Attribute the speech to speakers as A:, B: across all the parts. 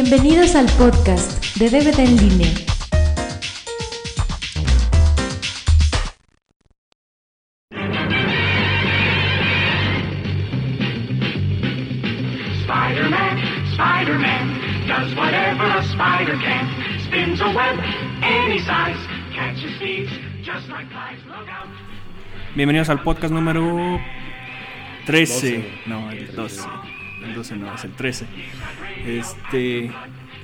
A: Bienvenidos al podcast de DVD en línea.
B: Spider-Man, Spider-Man, does whatever a spider can. Spins a web any size, catches thieves just like flies. Look out.
C: Bienvenidos al podcast número 13.
D: 12.
C: No, el 12. El 12 no, es el 13. Este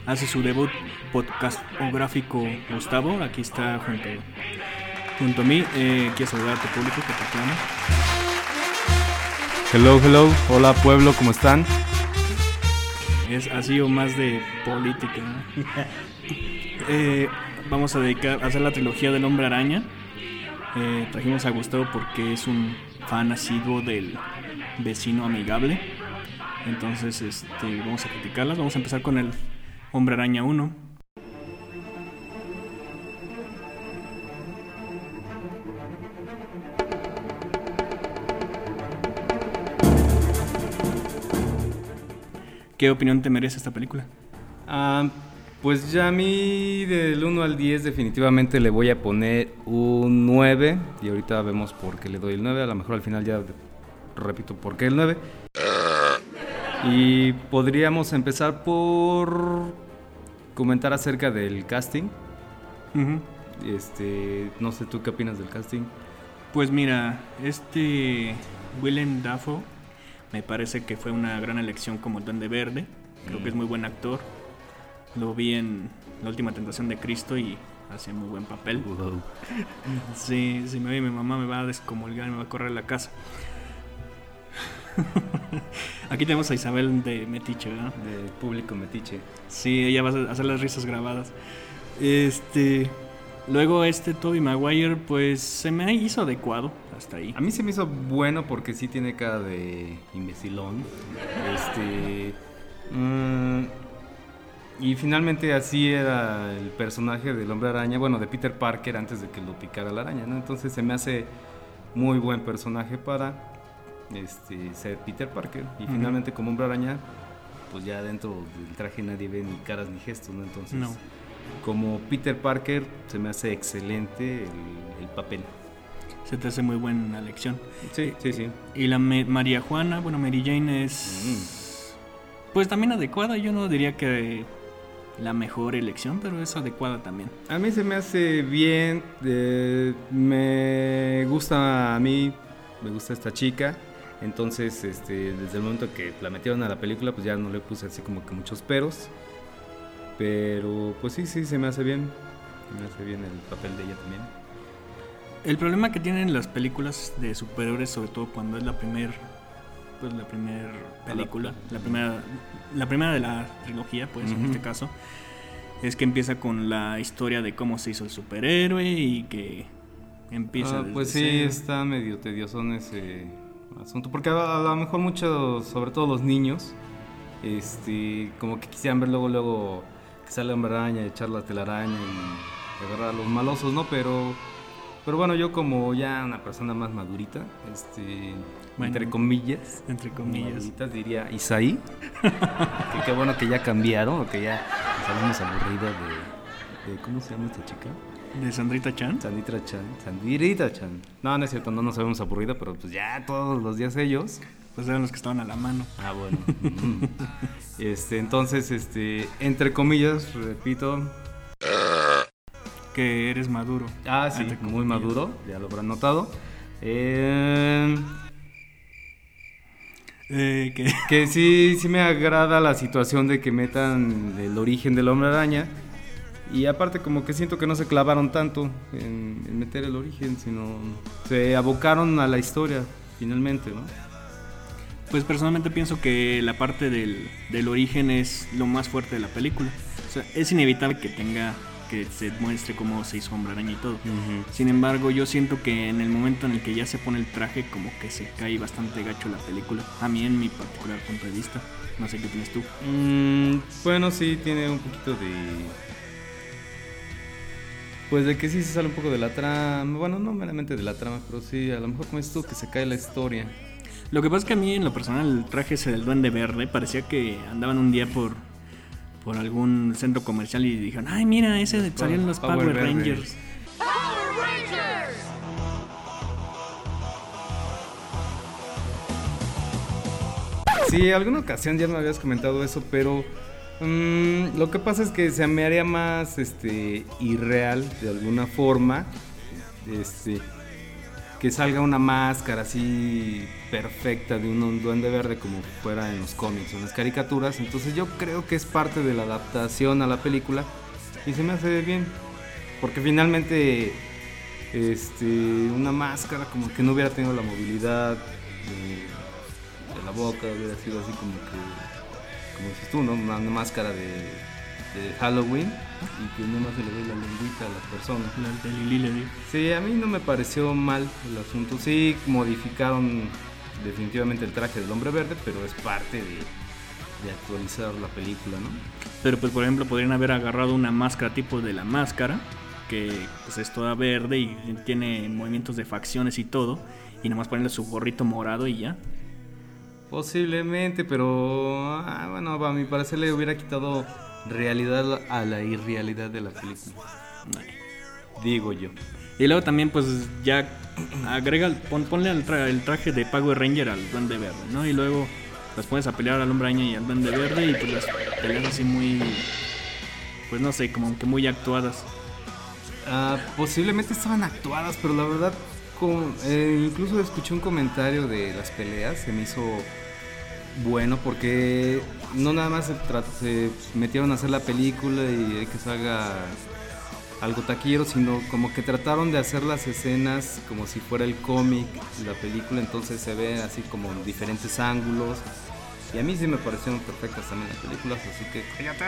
C: hace su debut podcastográfico Gustavo. Aquí está junto, junto a mí. Eh, quiero saludar a tu público que te aclama.
D: Hello, hello. Hola pueblo, ¿cómo están?
C: Es así o más de política. ¿no? Eh, vamos a dedicar a hacer la trilogía del Hombre Araña. Eh, trajimos a Gustavo porque es un fan asiduo del vecino amigable. Entonces, este, vamos a criticarlas. Vamos a empezar con el Hombre Araña 1. ¿Qué opinión te merece esta película?
D: Ah, pues ya a mí del 1 al 10 definitivamente le voy a poner un 9 y ahorita vemos por qué le doy el 9, a lo mejor al final ya repito por qué el 9. Y podríamos empezar por comentar acerca del casting. Este, no sé tú qué opinas del casting.
C: Pues mira, este Willem Dafoe me parece que fue una gran elección como el Duende Verde. Creo que es muy buen actor. Lo vi en La Última Tentación de Cristo y hace muy buen papel. Sí, si me oye mi mamá me va a descomulgar y me va a correr a la casa. Aquí tenemos a Isabel de Metiche, ¿verdad?
D: De público metiche.
C: Sí, ella va a hacer las risas grabadas. Este. Luego este Toby Maguire, pues se me hizo adecuado hasta ahí.
D: A mí se me hizo bueno porque sí tiene cara de imbecilón. Este. mm, y finalmente así era el personaje del hombre araña, bueno, de Peter Parker antes de que lo picara la araña, ¿no? Entonces se me hace muy buen personaje para este, ser Peter Parker. Y finalmente como hombre araña, pues ya dentro del traje nadie ve ni caras ni gestos, ¿no? Entonces,
C: No.
D: como Peter Parker, se me hace excelente el, el papel.
C: Se te hace muy buena elección.
D: Sí, sí, sí.
C: Y la Me- María Juana, bueno, Mary Jane es. Pues también adecuada. Yo no diría que la mejor elección, pero es adecuada también.
D: A mí se me hace bien, eh, me gusta a mí, me gusta esta chica, entonces este, desde el momento que la metieron a la película pues ya no le puse así como que muchos peros, pero pues sí, sí, se me hace bien, se me hace bien el papel de ella también.
C: El problema que tienen las películas de superhéroes, sobre todo cuando es la primer, pues la primera película, la primera, la primera de la trilogía, pues en
D: Ujú.
C: este caso, es que empieza con la historia de cómo se hizo el superhéroe y que empieza.
D: Ah,
C: desde
D: pues sí,
C: cero.
D: está medio tedioso en ese asunto, porque a, a lo mejor muchos, sobre todo los niños, este, como que quisieran ver luego, luego que sale hombre araña, echar la telaraña y agarrar a los malosos, ¿no? Pero, pero bueno, yo como ya una persona más madurita, este,
C: Bueno.
D: entre comillas,
C: entre comillas.
D: maduritas, diría Isaí, que qué bueno que ya cambiaron, que ya salimos aburridos de, de, ¿cómo se llama esta chica?
C: De Sandrita Chan.
D: Sanditra Chan. Sandrita Chan. No, no es cierto, no nos habíamos aburrido, pero pues ya todos los días ellos.
C: Pues eran los que estaban a la mano.
D: Ah, bueno. Mm. este, entonces, este, entre comillas, repito.
C: Que eres maduro.
D: Ah, sí,
C: Entre
D: muy
C: comillas.
D: maduro, ya lo habrán notado. Eh,
C: Eh, que
D: que sí, sí me agrada la situación de que metan el origen del hombre araña. Y aparte como que siento que no se clavaron tanto en, en meter el origen, sino se abocaron a la historia finalmente, ¿no?
C: Pues personalmente pienso que la parte del, del origen es lo más fuerte de la película. O sea, es inevitable que tenga, que se muestre cómo se hizo Hombre Araña y todo. Sin embargo, yo siento que en el momento en el que ya se pone el traje, como que se cae bastante gacho la película. A mí, en mi particular punto de vista. No sé qué tienes tú.
D: Mm, bueno, sí, tiene un poquito de... Pues de que sí se sale un poco de la trama. Bueno, no meramente de la trama, pero sí, a lo mejor como es tú que se cae la historia.
C: Lo que pasa es que a mí, en lo personal, el traje ese del Duende Verde parecía que andaban un día por por algún centro comercial y dijeron, ay, mira, ese salían los
D: Power
C: Power,
D: Verde.
C: Rangers.
D: Sí, alguna ocasión ya me habías comentado eso, pero mm, lo que pasa es que se me haría más este, irreal de alguna forma este, que salga una máscara así perfecta de un, duende verde como fuera en los cómics o en las caricaturas. Entonces yo creo que es parte de la adaptación a la película y se me hace bien, porque finalmente este, una máscara como que no hubiera tenido la movilidad de, de la boca, hubiera sido así como que, como dices tú, ¿no? Una, máscara de, de Halloween y que nomás se le ve la lengüita a las personas.
C: La de Lili le.
D: Sí, a mí no me pareció mal el asunto. Sí, modificaron definitivamente el traje del hombre verde, pero es parte de, de actualizar la película, ¿no?
C: Pero pues por ejemplo podrían haber agarrado una máscara tipo de la máscara, que pues es toda verde y tiene movimientos de facciones y todo, y nomás ponerle su gorrito morado y ya.
D: Posiblemente, pero ah, bueno, a mi parecer le hubiera quitado realidad a la irrealidad de la película. Digo yo.
C: Y luego también pues ya agrega, pon- ponle al tra- el traje de Power Ranger al duende verde, ¿no? Y luego las pones a pelear al hombre araña y al duende verde y pues las peleas así muy, pues no sé, como que muy actuadas.
D: Ah, posiblemente estaban actuadas, pero la verdad, con- eh, incluso escuché un comentario de las peleas, se me hizo bueno porque no nada más se, metieron a hacer la película y que salga algo taquillero, sino como que trataron de hacer las escenas como si fuera el cómic, la película, entonces se ve así como en diferentes ángulos. Y a mí sí me parecieron perfectas también las películas, así que cállate.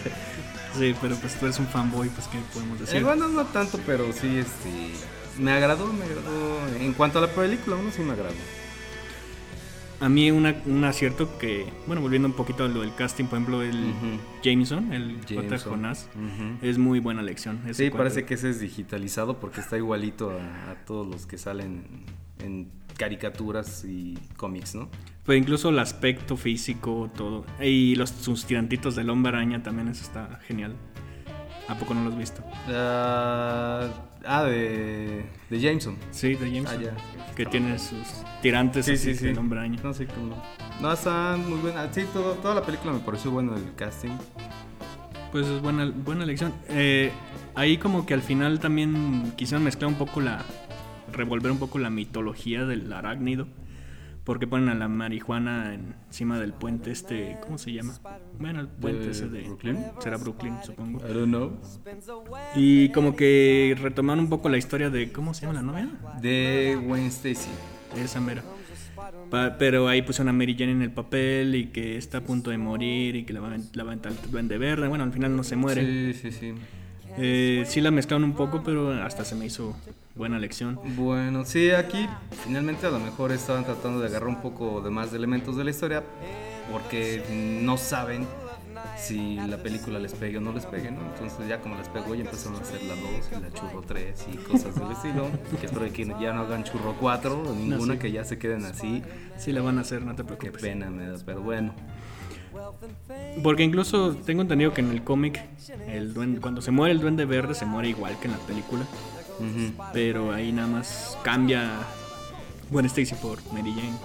C: Sí, pero pues tú eres un fanboy, pues qué podemos decir.
D: Eh, bueno, no tanto, pero sí, este, me agradó, me agradó. En cuanto a la película, uno sí me agradó.
C: A mí una, un acierto que, bueno, volviendo un poquito a lo del casting, por ejemplo, el. Jameson, el J. Jonás, es muy buena elección.
D: Sí, parece que ese es digitalizado porque está igualito a, a todos los que salen en caricaturas y cómics, ¿no?
C: Pero incluso el aspecto físico, todo. Y los, sus tirantitos del hombre araña también, eso está genial. ¿A poco no lo has visto?
D: Ah, ah, de, de Jameson.
C: Sí, de Jameson.
D: Ah, ya.
C: Que tiene sus tirantes
D: Sí,
C: así
D: sí, sí.
C: araña.
D: No sé cómo. No, está muy buena. Sí, todo, toda la película me pareció bueno el casting.
C: Pues es buena, buena elección. Eh, ahí como que al final también quisieron mezclar un poco la... Revolver un poco la mitología del arácnido. Porque ponen a la marihuana encima del puente este... ¿Cómo se llama? Bueno, el puente
D: ¿De
C: ese de...
D: Brooklyn?
C: Será Brooklyn, supongo.
D: I don't know.
C: Y como que retomaron un poco la historia de... ¿Cómo se llama la novia?
D: De Wayne Stacy.
C: Esa mera. Pa- pero ahí pusieron a Mary Jane en el papel y que está a punto de morir y que la va, a la va duende verde. Bueno, al final no se muere.
D: Sí, sí, sí.
C: Eh, sí la mezclaron un poco, pero hasta se me hizo buena lección.
D: Bueno, sí, aquí finalmente a lo mejor estaban tratando de agarrar un poco de más de elementos de la historia porque no saben si la película les pegue o no les pegue, ¿no? Entonces ya como les pegó ya empezaron a hacer la 2 y la churro 3 y cosas del estilo. Que espero que ya no hagan churro 4 o ninguna,
C: sí.
D: que ya se queden así.
C: Sí la van a hacer, no te
D: Qué
C: preocupes.
D: pena me da, pero bueno.
C: Porque incluso tengo entendido que en el cómic, el duende- cuando se muere el duende verde, se muere igual que en la película. Pero ahí nada más cambia Gwen Stacy por Mary Jane.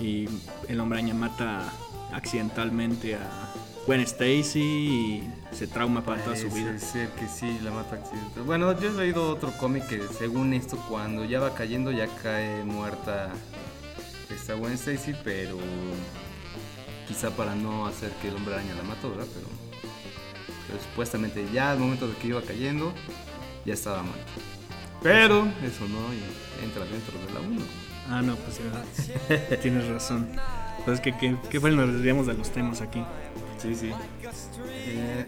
C: Y el hombre araña mata accidentalmente a Gwen Stacy y se trauma para toda su vida.
D: ser que sí, la mata accidental. Bueno, yo he leído otro cómic que según esto, cuando ya va cayendo, ya cae muerta esta Gwen Stacy, pero quizá para no hacer que el hombre araña la mató, ¿verdad? Pero, pero supuestamente ya al momento de que iba cayendo, ya estaba muerta. Pero eso no entra dentro de la 1.
C: Ah, no, pues sí, tienes razón. Pues que, que, que bueno, nos desviamos de los temas aquí.
D: Sí, sí. Eh,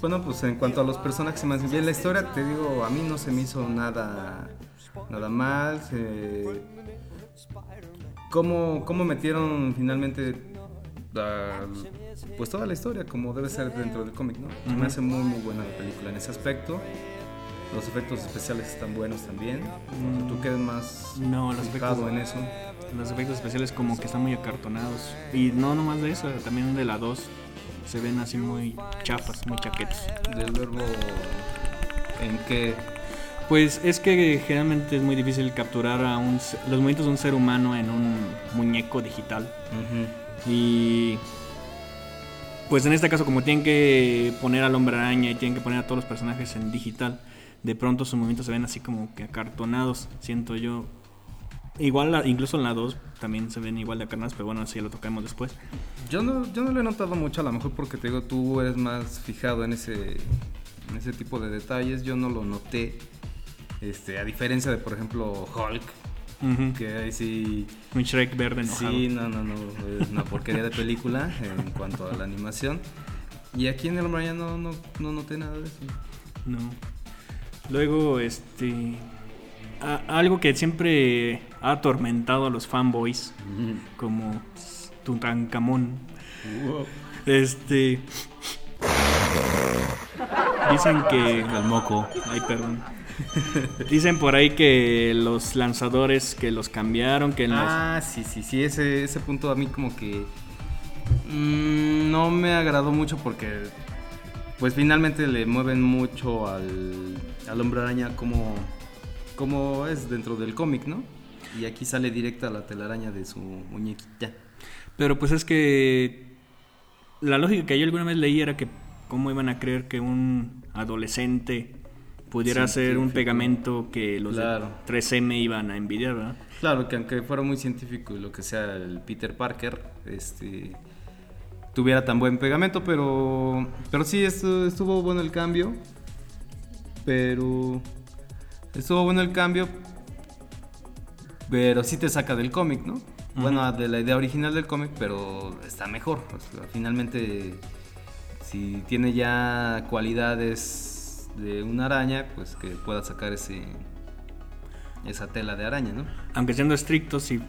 D: bueno, pues en cuanto a los personajes hace bien la historia, te digo, a mí no se me hizo nada, nada mal. ¿Cómo, cómo metieron finalmente la- pues toda la historia como debe ser dentro del cómic, ¿no? Se me hace muy muy buena la película en ese aspecto. Los efectos especiales están buenos también. ¿Tú quedas más
C: No, los efectos-
D: en eso?
C: Los efectos especiales como que están muy acartonados. Y no nomás de eso, también de la 2. se ven así muy chafas, muy chaquetos.
D: Del verbo en que
C: Pues es que generalmente es muy difícil capturar a un, los movimientos de un ser humano en un muñeco digital. Y pues en este caso como tienen que poner al hombre araña y tienen que poner a todos los personajes en digital, de pronto sus movimientos se ven así como que acartonados, siento yo. Igual, incluso en la 2 también se ven igual de acartonados, pero bueno, así ya lo tocamos después.
D: Yo no, yo no lo he notado mucho, a lo mejor porque te digo, tú eres más fijado en ese, en ese tipo de detalles. Yo no lo noté. Este, a diferencia de, por ejemplo, Hulk,
C: Ujú.
D: que ahí sí.
C: Un Shrek verde enojado.
D: Sí, no, no, no. Es una porquería de película en cuanto a la animación. Y aquí en el Araña no, no, no noté nada de eso.
C: No. Luego, este. a- algo que siempre ha atormentado a los fanboys, como Tutankamón. Este. Dicen que.
D: El moco.
C: Ay, perdón. Dicen por ahí que los lanzadores que los cambiaron, que en los-
D: Ah, sí, sí, sí, ese, ese punto a mí como que mm, no me agradó mucho porque pues finalmente le mueven mucho al, al hombre araña como, como es dentro del cómic, ¿no? Y aquí sale directa la telaraña de su muñequita.
C: Pero pues es que la lógica que yo alguna vez leí era que cómo iban a creer que un adolescente pudiera hacer un pegamento que los
D: Claro.
C: de 3M iban a envidiar, ¿verdad?
D: Claro, que aunque fuera muy científico y lo que sea el Peter Parker, este tuviera tan buen pegamento, pero pero sí estu- estuvo bueno el cambio. Pero estuvo bueno el cambio, pero sí te saca del cómic, ¿no? Bueno, de la idea original del cómic, pero está mejor. O sea, finalmente, si tiene ya cualidades de una araña, pues que pueda sacar ese esa tela de araña, ¿no?
C: Aunque siendo estricto, si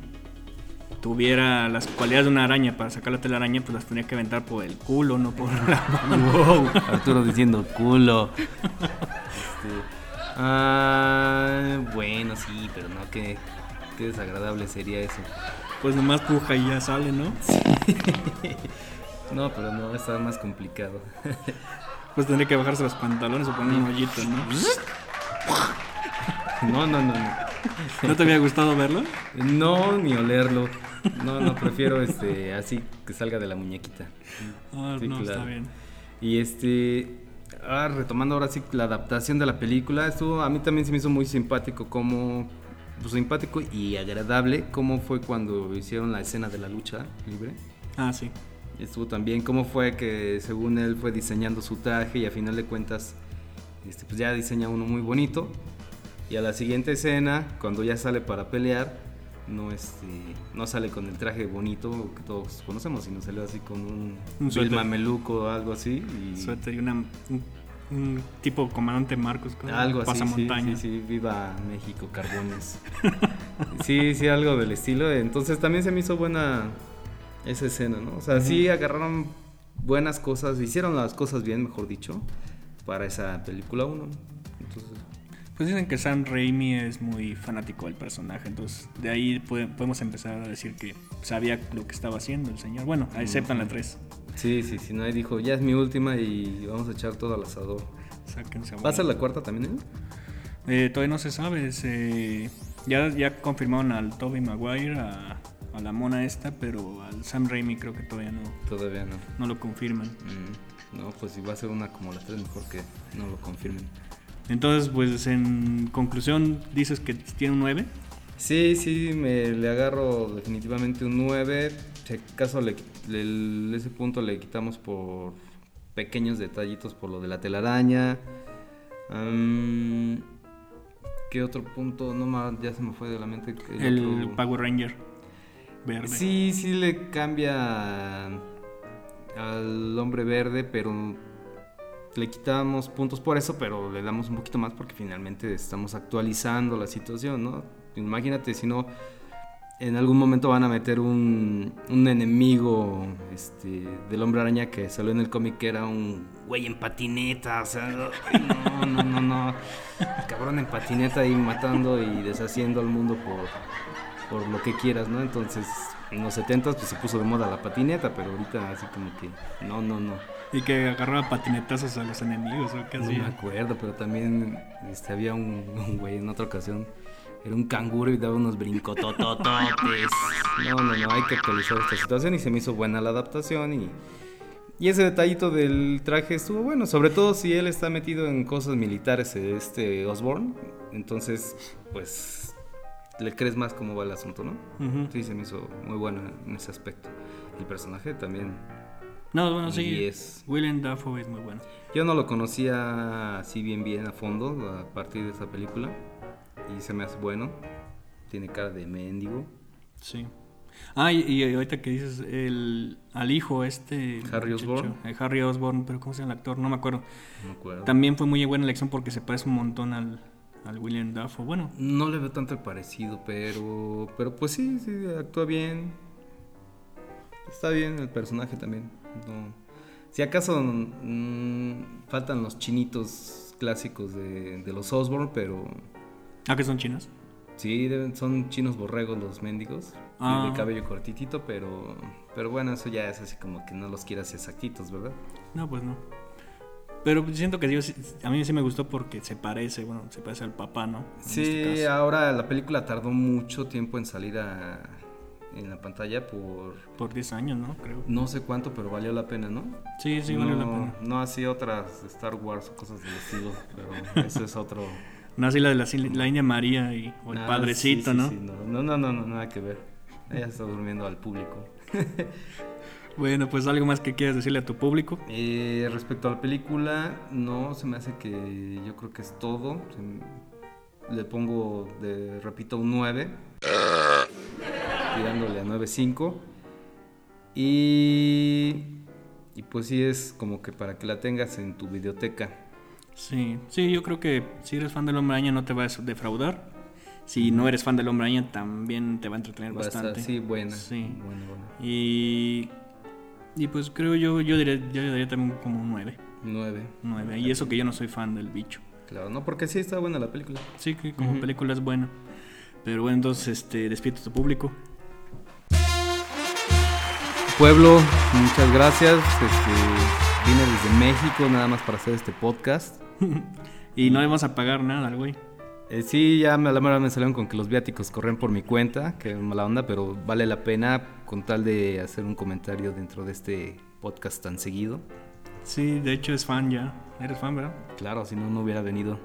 C: tuviera las cualidades de una araña para sacar la telaraña, pues las tenía que aventar por el culo, no por la mano.
D: Wow, Arturo diciendo culo. Este, ah, bueno, sí, pero no, qué, qué desagradable sería eso.
C: Pues nomás puja y ya sale, ¿no?
D: No, pero no, está más complicado.
C: Pues tendría que bajarse los pantalones o poner un hoyito, ¿no?
D: No, no, no, no.
C: ¿No te había gustado verlo?
D: No, ni olerlo. No, no, prefiero este así que salga de la muñequita.
C: Ah,
D: Sí,
C: no, está bien.
D: Y este, ah, retomando ahora sí la adaptación de la película, estuvo, a mí también se me hizo muy simpático como, pues, simpático y agradable cómo fue cuando hicieron la escena de la lucha libre.
C: Ah, sí.
D: Estuvo también cómo fue que según él fue diseñando su traje y a final de cuentas, este, pues ya diseña uno muy bonito. Y a la siguiente escena, cuando ya sale para pelear, no, este, no sale con el traje bonito que todos conocemos, sino salió así con un,
C: Un
D: mameluco o algo así. Y
C: Suéter y una, un, un tipo comandante Marcos con
D: algo así, sí,
C: pasamontaña.
D: sí, sí, viva México, carbones. sí, sí, algo del estilo. Entonces también se me hizo buena esa escena, ¿no? O sea, sí agarraron buenas cosas, hicieron las cosas bien, mejor dicho, para esa película 1. Entonces,
C: Pues dicen que Sam Raimi es muy fanático del personaje, entonces de ahí puede- podemos empezar a decir que sabía lo que estaba haciendo el señor. Bueno, excepto en la 3.
D: sí, sí, sí, no, ahí dijo, ya es mi última y vamos a echar todo al asador.
C: Sáquense a
D: ¿Va a ser la cuarta también, eh?
C: Eh, todavía no se sabe. se- ya, ya confirmaron al Toby Maguire, a, a la mona esta, pero al Sam Raimi creo que todavía no,
D: Todavía no.
C: no lo confirman.
D: Mm, no, pues si va a ser una como la 3, mejor que no lo confirmen.
C: Entonces, pues en conclusión, dices que tiene un 9.
D: Sí, sí, me le agarro definitivamente un 9. Si acaso le, le- ese punto le quitamos por pequeños detallitos por lo de la telaraña. ¿Qué otro punto? No más, ya se me fue de la mente.
C: El
D: otro-
C: Power Ranger verde.
D: Sí, sí le cambia al hombre verde, pero le quitamos puntos por eso, pero le damos un poquito más porque finalmente estamos actualizando la situación, ¿no? Imagínate si no, en algún momento van a meter un, un enemigo este, del hombre araña que salió en el cómic que era un güey en patineta, o sea, no, no, no, no, cabrón en patineta ahí matando y deshaciendo al mundo por por lo que quieras, ¿no? Entonces, en los 70 pues se puso de moda la patineta, pero ahorita así como que no, no, no.
C: Y que agarraba patinetazos a los enemigos o qué
D: No me acuerdo, pero también este, había un, un güey en otra ocasión. Era un canguro y daba unos brincototototes. No, no, no, hay que actualizar esta situación y se me hizo buena la adaptación y, y ese detallito del traje estuvo bueno, sobre todo si él está metido en cosas militares, este Osborne, entonces pues le crees más cómo va el asunto, ¿no? Sí, se me hizo muy bueno en ese aspecto. El personaje también
C: No, bueno, sí.
D: Diez.
C: Willem Dafoe es muy bueno.
D: yo no lo conocía así bien bien a fondo a partir de esa película y se me hace bueno. Tiene cara de mendigo.
C: Sí. Ah, y, y ahorita que dices el, al hijo este...
D: Harry Osborn.
C: eh, Harry Osborn, pero ¿cómo se llama el actor? No me acuerdo.
D: No me acuerdo.
C: También fue muy buena elección porque se parece un montón al, al William Dafoe. Bueno,
D: No le veo tanto el parecido, pero pero pues sí, sí actúa bien. Está bien el personaje también. No. Si acaso mm, faltan los chinitos clásicos de, de los Osborne, pero
C: ¿ah, que son chinos?
D: sí son chinos borregos los mendigos,
C: Ah.
D: de cabello cortitito, pero pero bueno, eso ya es así como que no los quieras exactitos, ¿verdad?
C: No, pues no. Pero siento que Dios, a mí sí me gustó porque se parece, bueno, se parece al papá, ¿no? En
D: Sí,
C: este
D: ahora la película tardó mucho tiempo en salir a, en la pantalla por
C: Por 10 años, ¿no? Creo.
D: no sé cuánto, pero valió la pena, ¿no?
C: Sí, sí, valió la pena.
D: No así otras Star Wars o cosas del estilo, pero eso es otro.
C: No así la de la, la India María y, o el
D: Ah,
C: padrecito,
D: sí, sí,
C: ¿no?
D: sí, no, no, no, no, nada que ver. Ella está durmiendo al público.
C: Bueno, pues algo más que quieras decirle a tu público.
D: Eh, respecto a la película, no, se me hace que yo creo que es todo. Le pongo, de, repito, un 9. tirándole a 9.5. Y, y pues sí es como que para que la tengas en tu videoteca.
C: Sí, sí, yo creo que si eres fan del Hombre Araña no te vas a defraudar. Si no eres fan del Hombre Araña también te va a entretener
D: Va a estar,
C: bastante.
D: sí, buena.
C: Sí.
D: Buena, buena.
C: Y, y pues creo yo, yo diré, yo le daría también como un 9.
D: 9.
C: 9. Y eso que yo no soy fan del bicho.
D: Claro, no, porque sí está buena la película.
C: Sí, que como película es buena. Pero bueno, entonces este, despido a tu público.
D: Pueblo, muchas gracias. Este, vine desde México nada más para hacer este podcast.
C: Y no le vamos a pagar nada al güey.
D: Eh, sí, ya me, a la mera me salieron con que los viáticos corren por mi cuenta, que es mala onda, pero vale la pena con tal de hacer un comentario dentro de este podcast tan seguido.
C: Sí, de hecho es fan ya. Eres fan, ¿verdad?
D: Claro, si no, no hubiera venido.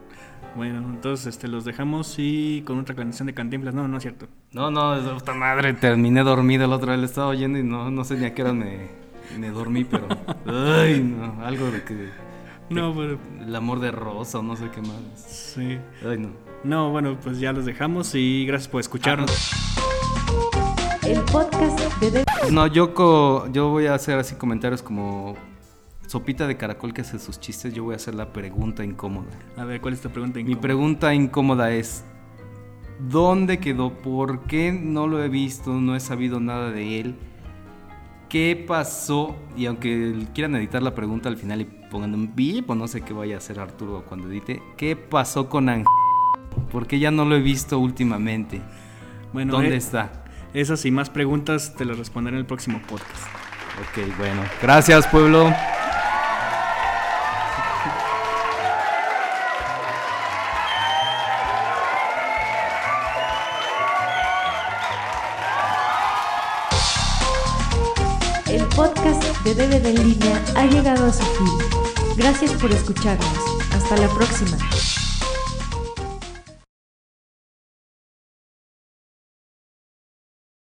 C: Bueno, entonces este, los dejamos y con otra canción de Cantinflas. No, no es cierto.
D: No, no, de puta madre, terminé dormido el otro día, lo estaba oyendo y no, no sé ni a qué hora me, me dormí, pero... Ay, no, algo de que...
C: No, pero
D: El amor de Rosa o no sé qué más.
C: sí.
D: Ay, no.
C: No, bueno, pues ya los dejamos y gracias por escucharnos.
A: El podcast de
D: No, yo, co- yo voy a hacer así comentarios como Sopita de Caracol que hace sus chistes, yo voy a hacer la pregunta incómoda.
C: A ver, ¿cuál es tu pregunta?
D: Mi
C: incómoda?
D: pregunta incómoda es, ¿dónde quedó? ¿Por qué no lo he visto? No he sabido nada de él. ¿Qué pasó? Y aunque quieran editar la pregunta al final y pongan un bip o no sé qué vaya a hacer Arturo cuando edite, ¿qué pasó con Ángel? Porque ya no lo he visto últimamente.
C: Bueno,
D: ¿Dónde
C: eh,
D: está?
C: Esas y más preguntas te las responderé en el próximo podcast.
D: Ok, bueno. Gracias, pueblo.
A: El podcast de DVD en línea ha llegado a su fin. Gracias por escucharnos. Hasta la próxima.